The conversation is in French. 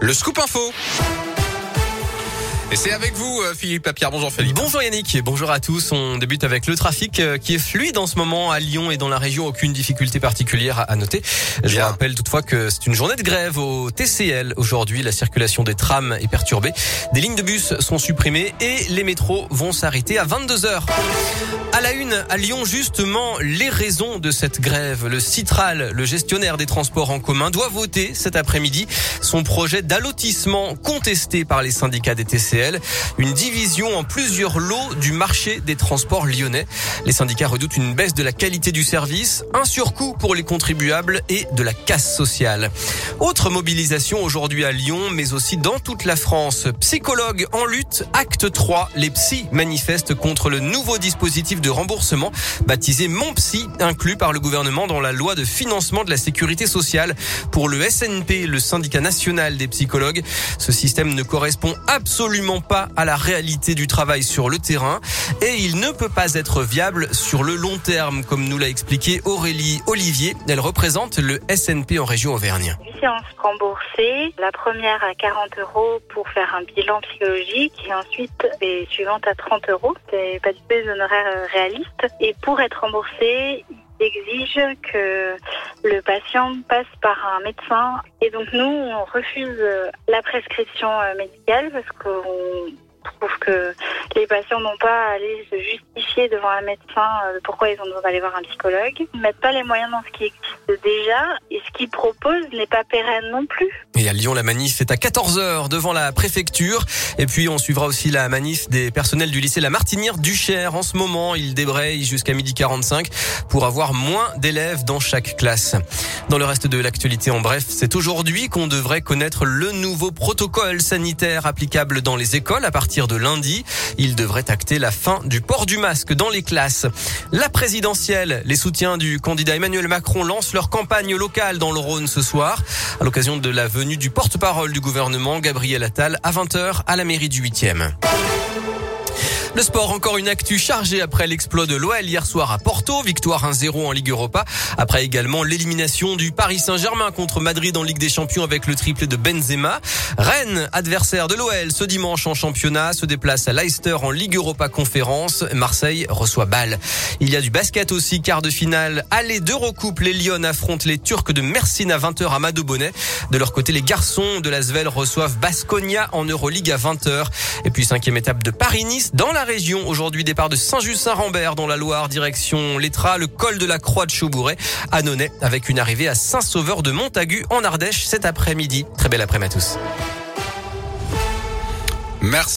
le scoop info. Et c'est avec vous, euh, Philippe Papierre. Bonjour Philippe. Bonjour Yannick, bonjour à tous. On débute avec le trafic euh, qui est fluide en ce moment à Lyon et dans la région. Aucune difficulté particulière à noter. Je Bien. rappelle toutefois que c'est une journée de grève au TCL. Aujourd'hui, la circulation des trams est perturbée. Des lignes de bus sont supprimées et les métros vont s'arrêter à 22 heures. À la une, à Lyon, justement, les raisons de cette grève. Le Citral, le gestionnaire des transports en commun, doit voter cet après-midi son projet d'allotissement contesté par les syndicats des TCL. Une division en plusieurs lots du marché des transports lyonnais. Les syndicats redoutent une baisse de la qualité du service, un surcoût pour les contribuables et de la casse sociale. Autre mobilisation aujourd'hui à Lyon, mais aussi dans toute la France. Psychologues en lutte, acte 3. Les psys manifestent contre le nouveau dispositif de remboursement baptisé Mon Psy, inclus par le gouvernement dans la loi de financement de la sécurité sociale. Pour le SNP, le syndicat national des psychologues, ce système ne correspond absolument pas à la réalité du travail sur le terrain et il ne peut pas être viable sur le long terme, comme nous l'a expliqué Aurélie Olivier. Elle représente le SNP en région Auvergne. Séances remboursées, la première à 40 euros pour faire un bilan psychologique et ensuite les suivantes à 30 euros. C'est pas du tout des honoraires euh, réalistes. Et pour être remboursé, il exige que le patient passe par un médecin. Et donc nous, on refuse euh, la prescription euh, médicale parce qu'on trouve que les patients n'ont pas à aller se justifier devant un médecin euh, pourquoi ils ont besoin d'aller voir un psychologue. Ils ne mettent pas les moyens dans ce qui existe déjà ce qu'ils proposent n'est pas pérenne non plus. Et à Lyon, la manif est à 14h devant la préfecture. Et puis, on suivra aussi la manif des personnels du lycée La Martinière du Cher. En ce moment, ils débrayent jusqu'à midi 45 pour avoir moins d'élèves dans chaque classe. Dans le reste de l'actualité, en bref, c'est aujourd'hui qu'on devrait connaître le nouveau protocole sanitaire applicable dans les écoles à partir de lundi. Il devrait acter la fin du port du masque dans les classes. La présidentielle, les soutiens du candidat Emmanuel Macron lancent leur campagne locale dans le Rhône ce soir à l'occasion de la venue du porte-parole du gouvernement, Gabriel Attal, à 20h à la mairie du 8e. Le sport, encore une actu chargée après l'exploit de l'OL hier soir à Porto, victoire 1-0 en Ligue Europa, après également l'élimination du Paris Saint-Germain contre Madrid en Ligue des Champions avec le triplé de Benzema. Rennes, adversaire de l'OL ce dimanche en championnat, se déplace à Leicester en Ligue Europa Conférence. Marseille reçoit Bâle. Il y a du basket aussi, quart de finale. Aller d'Eurocoupe, les Lyon affrontent les Turcs de Mersin à 20h à Madobonnet. De leur côté, les garçons de l'Asvel reçoivent Basconia en Euroleague à 20h. Et puis cinquième étape de Paris-Nice dans la région. Aujourd'hui, départ de Saint-Just-Saint-Rambert dans la Loire, direction l'Étra, le col de la Croix de Chaubouret à Nonnet, avec une arrivée à Saint-Sauveur de Montagu en Ardèche cet après-midi. Très belle après-midi à tous. Merci.